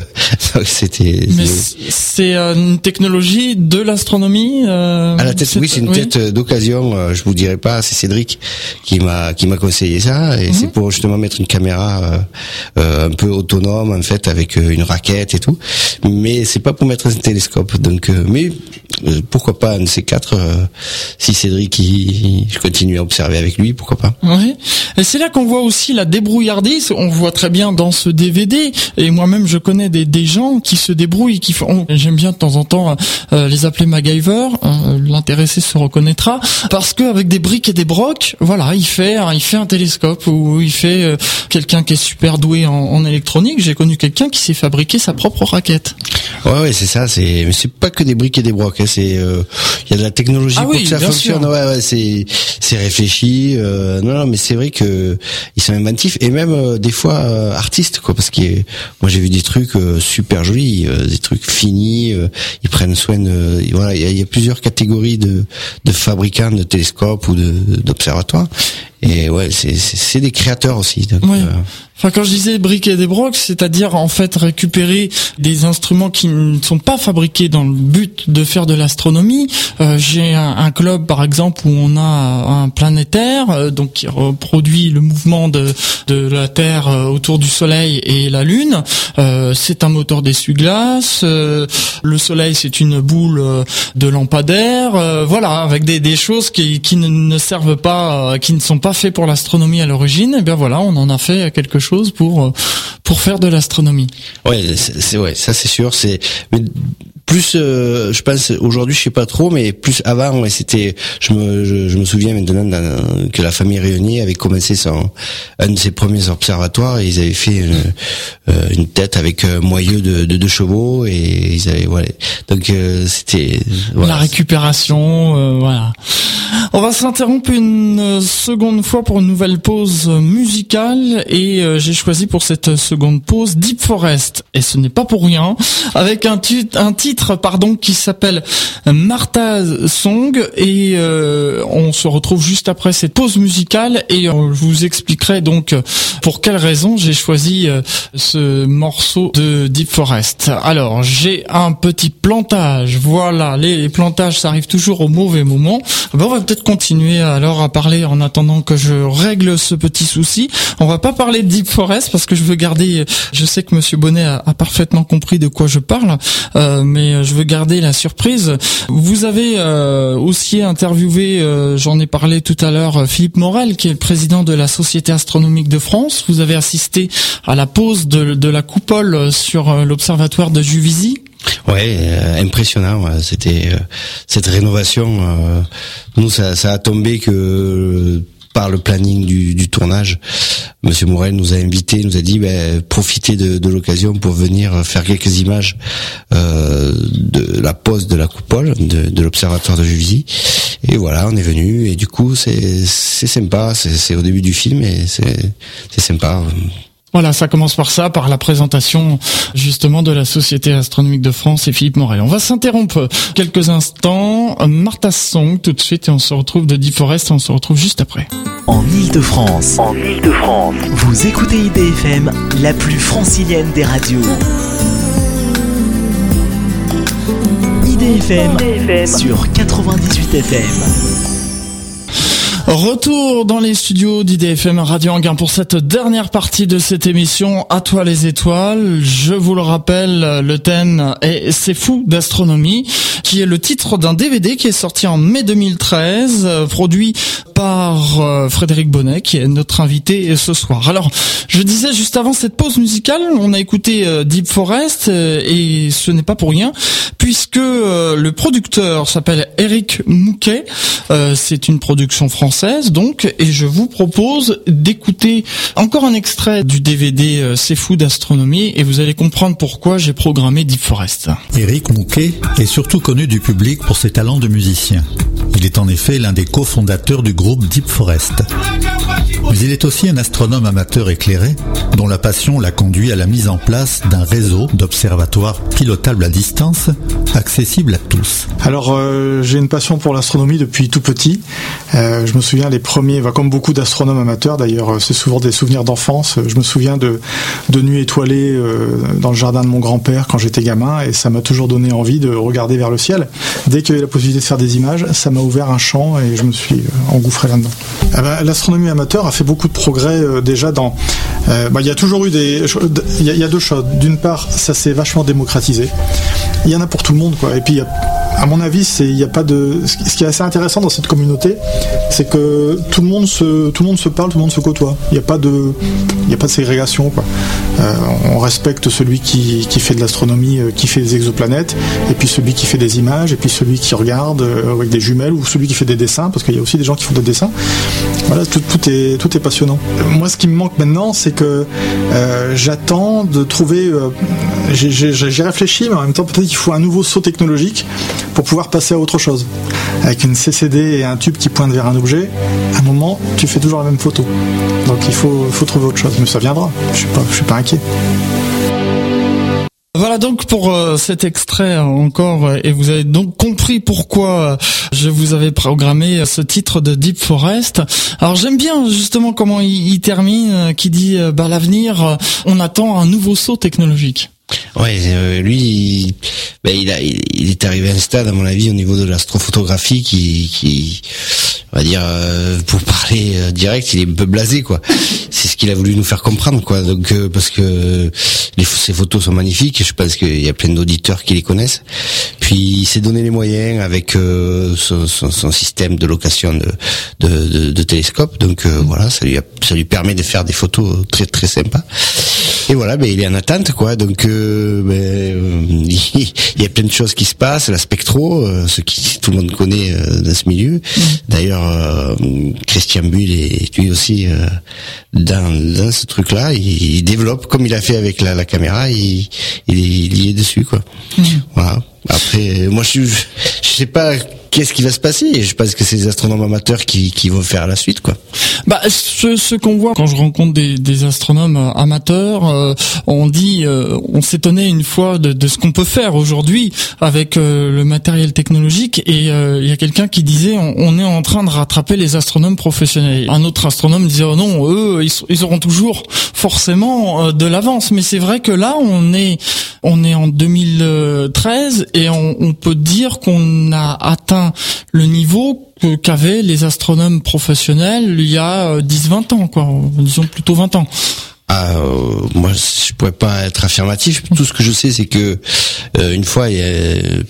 c'était mais c'est une technologie de l'astronomie à la tête oui c'est une tête d'occasion je vous dirai pas c'est Cédric qui m'a qui m'a conseillé ça et mhm. c'est pour justement mettre une caméra un peu autonome en fait avec une raquette et tout. Mais c'est pas pour mettre télescope. Donc, euh, mais euh, pourquoi pas un de ces quatre euh, Si Cédric, qui je continue à observer avec lui, pourquoi pas Oui. Et c'est là qu'on voit aussi la débrouillardise. On voit très bien dans ce DVD. Et moi-même, je connais des, des gens qui se débrouillent, qui font. J'aime bien de temps en temps les appeler MacGyver. L'intéressé se reconnaîtra parce qu'avec des briques et des brocs, voilà, il fait, il fait un télescope ou il fait quelqu'un qui est super doué en, en électronique. J'ai connu quelqu'un qui s'est fabriqué sa propre raquette. Ouais, ouais, c'est ça c'est c'est pas que des briques et des brocs. Hein, c'est euh, il y a de la technologie ah pour que ça fonctionne. Ouais, ouais, c'est c'est réfléchi. Euh, non, non, mais c'est vrai que ils sont inventifs et même euh, des fois artistes quoi, parce que moi j'ai vu des trucs super jolis, des trucs finis. ils prennent soin de voilà, il y, a, plusieurs catégories de de fabricants de télescopes ou de d'observatoires et ouais, c'est des créateurs aussi. Donc, Enfin, quand je disais briquer des brocs, c'est-à-dire en fait récupérer des instruments qui ne sont pas fabriqués dans le but de faire de l'astronomie. Euh, J'ai un, un, club par exemple où on a un planétaire, euh, donc qui reproduit le mouvement de, de la Terre euh, autour du Soleil et la Lune. Euh, c'est un moteur d'essuie-glace. le Soleil, c'est une boule de lampadaire. voilà, avec des, des choses qui, qui ne, servent pas, qui ne sont pas faits pour l'astronomie à l'origine. Et bien voilà, on en a fait quelque chose pour euh, pour faire de l'astronomie. Ouais, c'est ouais, ça c'est sûr. C'est plus, euh, je pense aujourd'hui, je sais pas trop, mais plus avant, ouais, c'était. Je me je, me souviens maintenant que la famille Réunier avait commencé son un de ses premiers observatoires et ils avaient fait une, euh, une tête avec un moyeu de, de deux chevaux et ils avaient voilà. Donc c'était la récupération, voilà. On va s'interrompre une seconde fois pour une nouvelle pause musicale et euh, j'ai choisi pour cette seconde pause Deep Forest et ce n'est pas pour rien avec un, titre pardon qui s'appelle Martha's Song et euh, on se retrouve juste après cette pause musicale et je vous expliquerai donc pour quelle raison j'ai choisi euh, ce morceau de Deep Forest. Alors j'ai un petit plantage, voilà les plantages ça arrive toujours au mauvais moment. Peut-être continuer alors à parler en attendant que je règle ce petit souci. On va pas parler de Deep Forest parce que je veux garder. Je sais que Monsieur Bonnet a, parfaitement compris de quoi je parle, euh, mais je veux garder la surprise. Vous avez euh, aussi interviewé, euh, j'en ai parlé tout à l'heure, Philippe Morel, qui est le président de la Société astronomique de France. Vous avez assisté à la pose de, de la coupole sur l'observatoire de Juvisy. Ouais, euh, impressionnant. C'était euh, cette rénovation. Euh, nous, ça, ça, a tombé que par le planning du, du, tournage, Monsieur Morel nous a invités, nous a dit ben, profitez de, de l'occasion pour venir faire quelques images euh, de la pose de la coupole de, de l'observatoire de Juvisy. Et voilà, on est venu et du coup c'est sympa. C'est au début du film et c'est c'est sympa. Voilà, ça commence par ça, par la présentation justement de la Société astronomique de France et Philippe Morel. On va s'interrompre quelques instants. Martha Song tout de suite et on se retrouve de Deep Forest et on se retrouve juste après. En Ile-de-France, en Ile-de-France, vous écoutez IDFM, la plus francilienne des radios. IDFM, IDFM. sur 98 FM. Retour dans les studios d'IDFM Radio Anguin pour cette dernière partie de cette émission À toi les étoiles. Je vous le rappelle, le thème est C'est fou d'astronomie, qui est le titre d'un DVD qui est sorti en mai 2013, produit par euh, Frédéric Bonnet, qui est notre invité ce soir. Alors, je disais juste avant cette pause musicale, on a écouté euh, Deep Forest, euh, et ce n'est pas pour rien, puisque le producteur s'appelle Eric Mouquet. C'est une production française donc et je vous propose d'écouter encore un extrait du DVD euh, C'est fou d'astronomie et vous allez comprendre pourquoi j'ai programmé Deep Forest. Eric Mouquet est surtout connu du public pour ses talents de musicien. Il est en effet l'un des cofondateurs du groupe Deep Forest. Mais il est aussi un astronome amateur éclairé dont la passion l'a conduit à la mise en place d'un réseau d'observatoires pilotables à distance, accessibles à tous. Alors euh, j'ai une passion pour l'astronomie depuis tout petit. Euh, je me souviens les premiers, comme beaucoup d'astronomes amateurs d'ailleurs, euh, c'est souvent des souvenirs d'enfance. Je me souviens de, de nuits étoilées dans le jardin de mon grand-père quand j'étais gamin et ça m'a toujours donné envie de regarder vers le ciel. Dès qu'il y avait la possibilité de faire des images, ça m'a ouvert un champ et je me suis engouffré là-dedans. Ah bah, l'astronomie amateur a fait beaucoup de progrès euh, déjà dans. Euh, bah, il y a toujours eu des. Il y, a deux choses. D'une part, ça s'est vachement démocratisé. Il y en a pour tout le monde, quoi. Et puis, à mon avis, il a pas de. Ce qui est assez intéressant dans cette communauté, c'est que tout le monde se parle, tout le monde se côtoie. Il n'y a pas de ségrégation. Euh, on respecte celui qui, fait de l'astronomie, qui fait des exoplanètes, et puis celui qui fait des images, et puis celui qui regarde avec des jumelles, ou celui qui fait des dessins, parce qu'il y a aussi des gens qui font des dessins. Voilà, tout, est passionnant. Moi, ce qui me manque maintenant, c'est que euh, j'attends de trouver. Euh, j'ai réfléchi, mais en même temps, peut-être qu'il faut un nouveau saut technologique pour pouvoir passer à autre chose. Avec une CCD et un tube qui pointe vers un objet, à un moment, tu fais toujours la même photo. Donc il faut, trouver autre chose. Mais ça viendra. Je je suis pas inquiet. Voilà donc pour euh, cet extrait encore, euh, et vous avez donc compris pourquoi je vous avais programmé ce titre de Deep Forest. Alors j'aime bien justement comment il, termine, qui dit bah l'avenir, on attend un nouveau saut technologique. Ouais, lui, ben, il, a, il, est arrivé à un stade, à mon avis, au niveau de l'astrophotographie qui, qui, on va dire, euh, pour parler euh, direct, il est un peu blasé, quoi. C'est ce qu'il a voulu nous faire comprendre. Donc, euh, parce que les, ces photos sont magnifiques, je pense qu'il y a plein d'auditeurs qui les connaissent. Puis, il s'est donné les moyens avec son, son, système de location de, de, télescope. Donc, voilà, ça lui, ça lui permet de faire des photos très, très sympas. Et voilà, ben, il est en attente, quoi. Donc, ben, il y a plein de choses qui se passent. La spectro, ce qui tout le monde connaît dans ce milieu. Mm. D'ailleurs, euh, Christian Bull est lui aussi euh, dans, dans ce truc-là. Il, développe comme il a fait avec la, caméra. Il, il, est, dessus quoi. Mmh. Voilà. Après, moi je, je sais pas qu'est-ce qui va se passer Je pense que c'est les astronomes amateurs qui, qui vont faire la suite, quoi. Bah, ce, ce qu'on voit quand je rencontre des, des astronomes euh, amateurs, euh, on dit, euh, on s'étonnait une fois de, de ce qu'on peut faire aujourd'hui avec le matériel technologique, et il y a quelqu'un qui disait, on, est en train de rattraper les astronomes professionnels. Un autre astronome disait, oh non, eux, ils, ils auront toujours forcément de l'avance. Mais c'est vrai que là, on est, on est en 2013 et on, on peut dire qu'on a atteint le niveau qu'avaient les astronomes professionnels il y a 10-20 euh, ans, quoi, disons plutôt 20 ans. Ah, euh, moi, je pourrais pas être affirmatif. Tout ce que je sais, c'est que euh, une fois,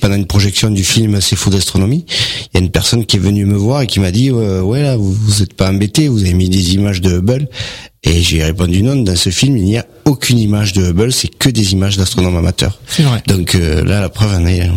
pendant une projection du film C'est fou d'astronomie, il y a une personne qui est venue me voir et qui m'a dit ouais là, vous, vous êtes pas embêté, vous avez mis des images de Hubble. Et j'ai répondu non, dans ce film, il n'y a aucune image de Hubble, c'est que des images d'astronomes amateurs. C'est vrai. Donc là, la preuve en est.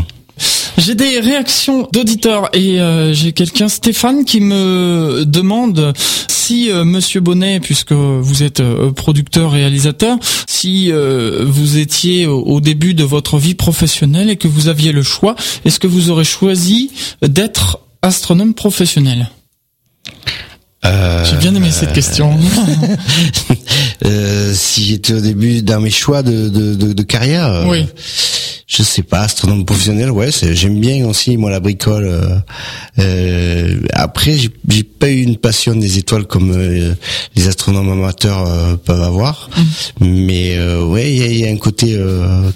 J'ai des réactions d'auditeurs et euh, j'ai quelqu'un, Stéphane, qui me demande si euh, Monsieur Bonnet, puisque vous êtes euh, producteur réalisateur, si vous étiez au, début de votre vie professionnelle et que vous aviez le choix, est-ce que vous aurez choisi d'être astronome professionnel? J'ai bien aimé cette question. si j'étais au début dans mes choix de, de, de, de carrière. Oui je sais pas, astronome professionnel, ouais, j'aime bien aussi moi la bricole. Euh, euh après, j'ai pas eu une passion des étoiles comme euh, les astronomes amateurs euh, peuvent avoir, mm. mais ouais, il y a, un côté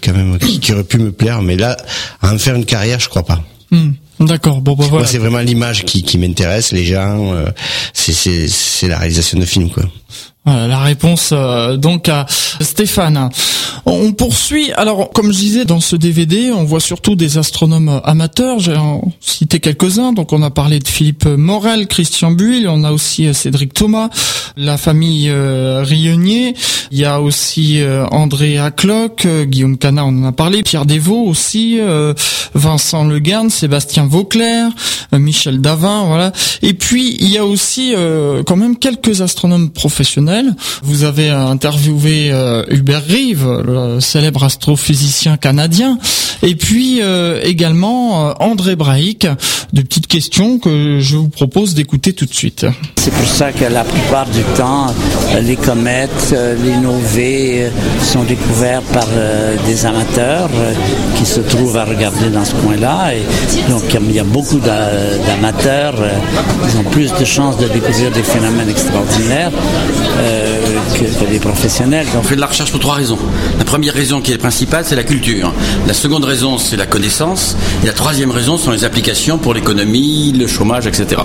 quand même qui, aurait pu me plaire, mais là, à en faire une carrière, je crois pas. Mm. D'accord. Bon, bah, voilà. Moi, c'est vraiment l'image qui, qui m'intéresse, les gens. c'est la réalisation de films, quoi. La réponse donc à Stéphane. On poursuit. Alors, comme je disais, dans ce DVD, on voit surtout des astronomes amateurs. J'ai cité quelques-uns. Donc, on a parlé de Philippe Morel, Christian Buil. On a aussi euh, Cédric Thomas, la famille euh, Rionnier. Il y a aussi euh, André Acloc, Guillaume Cana, on en a parlé. Pierre Desvaux aussi, Vincent Legarn, Sébastien Vauclair, Michel Davin, voilà. Et puis, il y a aussi quand même quelques astronomes professionnels. Vous avez interviewé Hubert Rive, célèbre astrophysicien canadien, et puis euh, également euh, André Braic, de petites questions que je vous propose d'écouter tout de suite. C'est pour ça que la plupart du temps, les comètes, les novées sont découverts par des amateurs qui se trouvent à regarder dans ce coin-là. Donc il y a beaucoup d'amateurs, ils ont plus de chances de découvrir des phénomènes extraordinaires que, des professionnels. On fait de la recherche pour trois raisons. La première raison qui est principale, c'est la culture. La seconde raison, c'est la connaissance. Et la troisième raison sont les applications pour l'économie, le chômage, etc.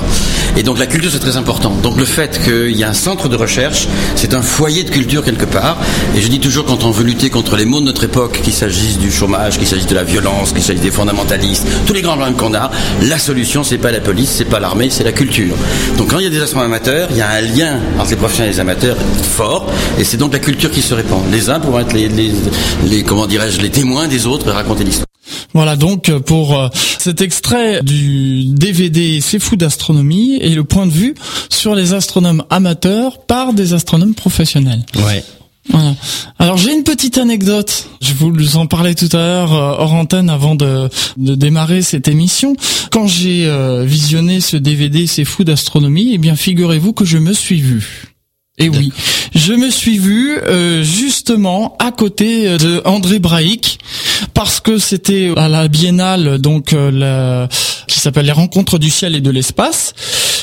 Et donc la culture, c'est très important. Donc le fait qu'il y a un centre de recherche, c'est un foyer de culture quelque part. Et je dis toujours, quand on veut lutter contre les maux de notre époque, qu'il s'agisse du chômage, qu'il s'agisse de la violence, qu'il s'agisse des fondamentalistes, tous les grands problèmes qu'on a, la solution, c'est pas la police, c'est pas l'armée, c'est la culture. Donc quand il y a des astronomes amateurs, il y a un lien entre les professionnels et les amateurs fort. Et c'est donc la culture qui se répand. Les uns pourront être les, les, comment dirais-je, les témoins des autres et raconter l'histoire. Voilà donc pour euh, cet extrait du DVD C'est fou d'astronomie et le point de vue sur les astronomes amateurs par des astronomes professionnels. Ouais. Voilà. Alors j'ai une petite anecdote. Je vous en parlais tout à l'heure euh, hors antenne avant de, de, démarrer cette émission. Quand j'ai euh, visionné ce DVD C'est fou d'astronomie, eh bien figurez-vous que je me suis vu. Et oui, je me suis vu euh, justement à côté de André Braic parce que c'était à la Biennale donc euh, qui s'appelle les Rencontres du ciel et de l'espace.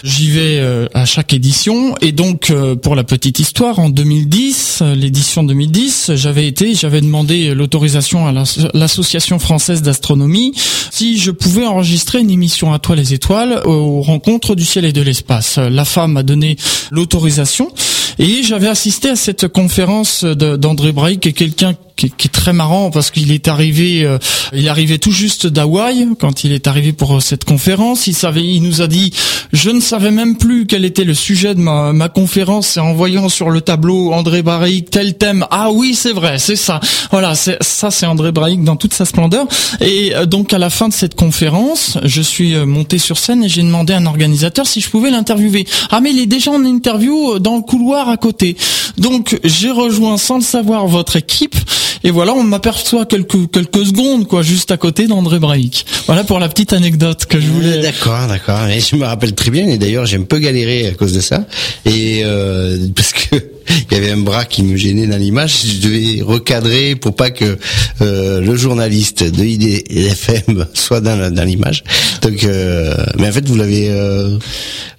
J'y vais euh, à chaque édition et donc pour la petite histoire en 2010, l'édition 2010, j'avais été, j'avais demandé l'autorisation à l'association française d'astronomie si je pouvais enregistrer une émission à toi les étoiles aux Rencontres du ciel et de l'espace. La femme a donné l'autorisation et j'avais assisté à cette conférence d'André Braille, qui est quelqu'un qui, qui, est très marrant parce qu'il est arrivé, euh, il arrivait tout juste d'Hawaï quand il est arrivé pour euh, cette conférence. Il savait, il nous a dit, je ne savais même plus quel était le sujet de ma, ma conférence. Et en voyant sur le tableau André Braic tel thème, ah oui c'est vrai, c'est ça. Voilà, ça c'est André Braic dans toute sa splendeur. Et euh, donc à la fin de cette conférence, je suis monté sur scène et j'ai demandé à un organisateur si je pouvais l'interviewer. Ah mais il est déjà en interview dans le couloir à côté. Donc j'ai rejoint sans le savoir votre équipe et voilà, on m'aperçoit quelques quelques secondes quoi, juste à côté d'André Braic. Voilà pour la petite anecdote que je voulais. D'accord, d'accord. Et je me rappelle très bien. Et d'ailleurs, j'ai un peu galéré à cause de ça. Et euh, parce que il y avait un bras qui me gênait dans l'image. Je devais recadrer pour pas que euh, le journaliste de IDFM soit dans, dans l'image. Donc, euh, mais en fait, vous l'avez. Euh,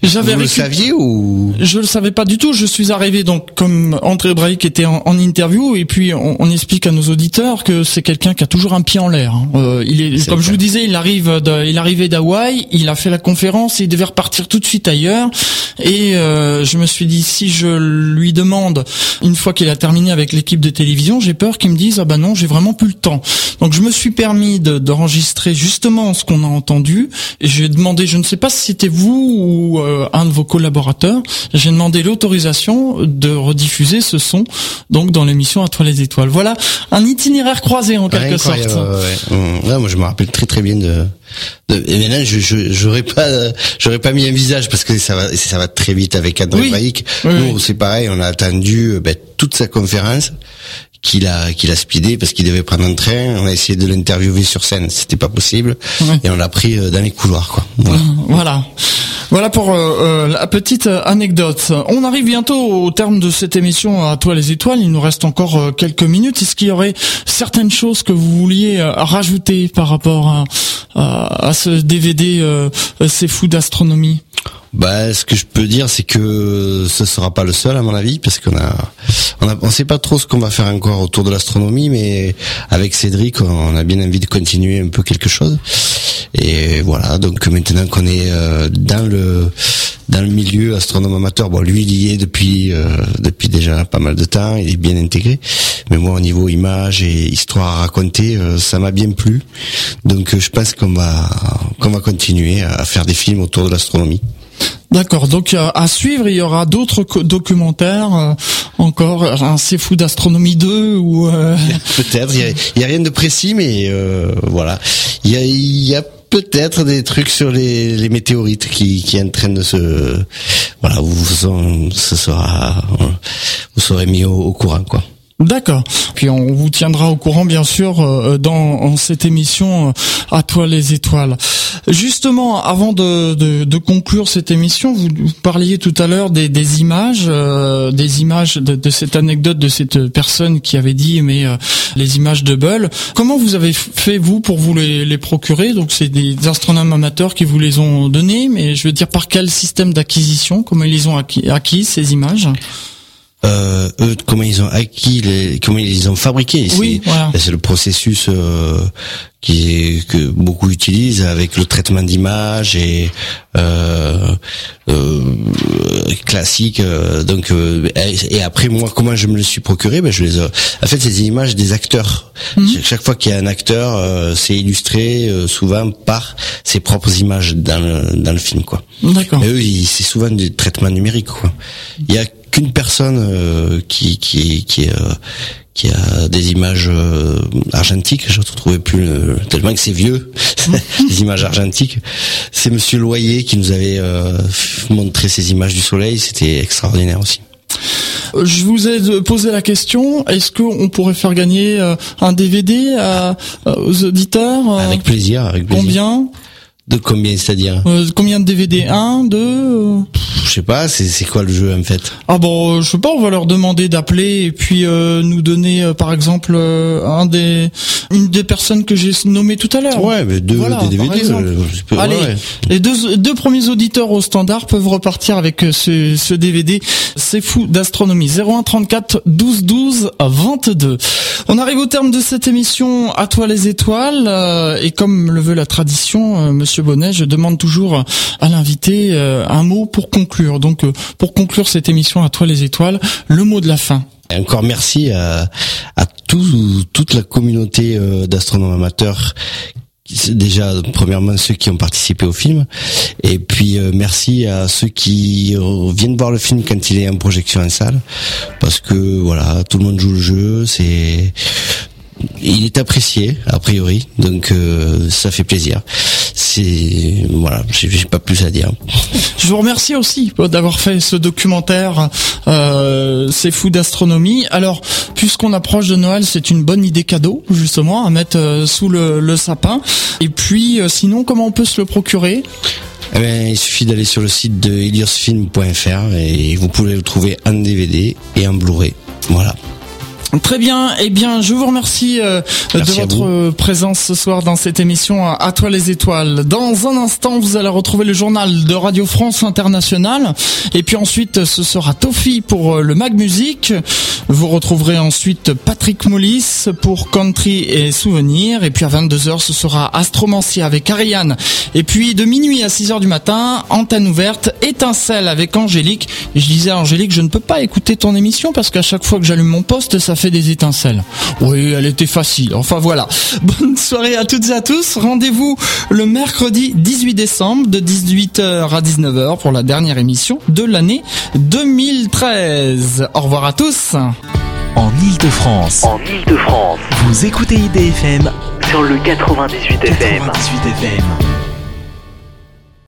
vous le saviez ou? Je le savais pas du tout. Je suis arrivé donc comme André Braic était en, en, interview et puis on, on, explique à nos auditeurs que c'est quelqu'un qui a toujours un pied en l'air. Hein. Euh, il est, comme je vous disais, il arrive, de, il arrivait d'Hawaï, il a fait la conférence, il devait repartir tout de suite ailleurs et euh, je me suis dit si je lui demande une fois qu'il a terminé avec l'équipe de télévision, j'ai peur qu'il me dise ah ben non, j'ai vraiment plus le temps. Donc je me suis permis d'enregistrer justement ce qu'on a entendu et j'ai demandé, je ne sais pas si c'était vous ou euh, un de vos collaborateurs, j'ai demandé l'autorisation de rediffuser ce son donc dans l'émission À toi les étoiles. Voilà un itinéraire croisé en quelque sorte. Ouais, moi je me rappelle très très bien de et maintenant, je j'aurais pas j'aurais pas mis un visage parce que ça va ça va très vite avec André oui. Nous, c'est pareil, on a attendu euh, ben, toute sa conférence qu'il a qu'il a speedé parce qu'il devait prendre un train. On a essayé de l'interviewer sur scène, c'était pas possible, et on l'a pris euh, dans les couloirs, quoi. Voilà. voilà. Voilà pour euh, la petite anecdote. On arrive bientôt au terme de cette émission à toi les étoiles. Il nous reste encore quelques minutes. Est-ce qu'il y aurait certaines choses que vous vouliez rajouter par rapport à à, ce DVD euh, C'est fou d'astronomie? Bah, ce que je peux dire, c'est que ce sera pas le seul à mon avis, parce qu'on a, on a, on sait pas trop ce qu'on va faire encore autour de l'astronomie, mais avec Cédric, on a bien envie de continuer un peu quelque chose. Et voilà, donc maintenant qu'on est euh, dans le dans le milieu astronome amateur, bon, lui il y est depuis euh, depuis déjà pas mal de temps, il est bien intégré. Mais moi, au niveau image et histoire à raconter, euh, ça m'a bien plu. Donc, je pense qu'on va qu'on va continuer à faire des films autour de l'astronomie. D'accord. Donc à suivre, il y aura d'autres documentaires encore, un C'est fou d'astronomie 2 ou peut-être. Il y a, rien de précis, mais voilà. Il y a, y a peut-être des trucs sur les, les météorites qui, qui en train de se voilà vous, vous ce sera vous serez mis au, au courant quoi. D'accord. Puis on vous tiendra au courant bien sûr euh, dans cette émission euh, à toi les étoiles. Justement, avant de, conclure cette émission, vous, parliez tout à l'heure des, images, euh, des images de, cette anecdote de cette personne qui avait dit mais les images de Bull. Comment vous avez fait vous pour vous les, procurer? Donc c'est des astronomes amateurs qui vous les ont donnés, mais je veux dire par quel système d'acquisition? Comment ils les ont acquis, acquis ces images? Euh, eux comment ils ont acquis les comment ils ont fabriqué. Oui, c'est le processus euh, qui que beaucoup utilisent avec le traitement d'image et euh, euh, classique euh, donc euh, et après moi comment je me le suis procuré ben je les en fait c'est des images des acteurs. Mhm. chaque fois qu'il y a un acteur c'est illustré souvent par ses propres images dans le, dans le film quoi. D'accord. Eux c'est souvent des traitements numériques quoi. Il y a qu'une personne euh, qui qui qui euh, qui a des images euh, argentiques, je ne trouvais plus tellement que c'est vieux, des images argentiques. C'est Monsieur Loyer qui nous avait montré ces images du soleil, c'était extraordinaire aussi. Je vous ai posé la question, est-ce qu'on pourrait faire gagner un DVD aux auditeurs Avec plaisir, avec plaisir. Combien? De combien, c'est-à-dire? Combien de DVD Un, deux je sais pas, c'est quoi le jeu en fait? Ah bon, je sais pas, on va leur demander d'appeler et puis euh, nous donner euh, par exemple euh, un des une des personnes que j'ai nommées tout à l'heure. Ouais, mais deux des DVD. Allez, les deux deux premiers auditeurs au standard peuvent repartir avec ce, ce DVD. C'est fou d'astronomie 01 34 12 12 22. On arrive au terme de cette émission à toi les étoiles et comme le veut la tradition, Monsieur Bonnet, je demande toujours à l'invité un mot pour conclure. Donc, euh, pour conclure cette émission à toi les étoiles, le mot de la fin. encore merci à, à toute la communauté euh, d'astronomes amateurs déjà premièrement ceux qui ont participé au film. Et puis euh, merci à ceux qui viennent voir le film quand il est en projection en salle. Parce que voilà tout le monde joue le jeu c'est il est apprécié a priori donc ça fait plaisir c'est voilà, j'ai pas plus à dire. Je vous remercie aussi d'avoir fait ce documentaire. Euh, c'est fou d'astronomie. Alors, puisqu'on approche de Noël, c'est une bonne idée cadeau justement à mettre euh, sous le, sapin. Et puis, euh, sinon, comment on peut se le procurer? Eh il suffit d'aller sur le site de heliosfilm.fr et vous pouvez le trouver en DVD et en Blu-ray. Voilà. Très bien. Eh bien, je vous remercie euh, de votre présence ce soir dans cette émission à toi les étoiles. Dans un instant, vous allez retrouver le journal de Radio France Internationale. Et puis ensuite, ce sera Tofi pour euh, le Mag Music. Vous retrouverez ensuite Patrick Mollis pour Country et Souvenirs. Et puis à 22h, ce sera Astromancie avec Ariane. Et puis de minuit à 6h du matin, antenne ouverte, étincelle avec Angélique. je disais à Angélique, je ne peux pas écouter ton émission parce qu'à chaque fois que j'allume mon poste, ça fait des étincelles. Oui, elle était facile. Enfin voilà. Bonne soirée à toutes et à tous. Rendez-vous le mercredi 18 décembre de 18h à 19h pour la dernière émission de l'année 2013. Au revoir à tous. En Ile-de-France. En Ile-de-France. Vous écoutez IDFM sur le 98 FM. 98 FM.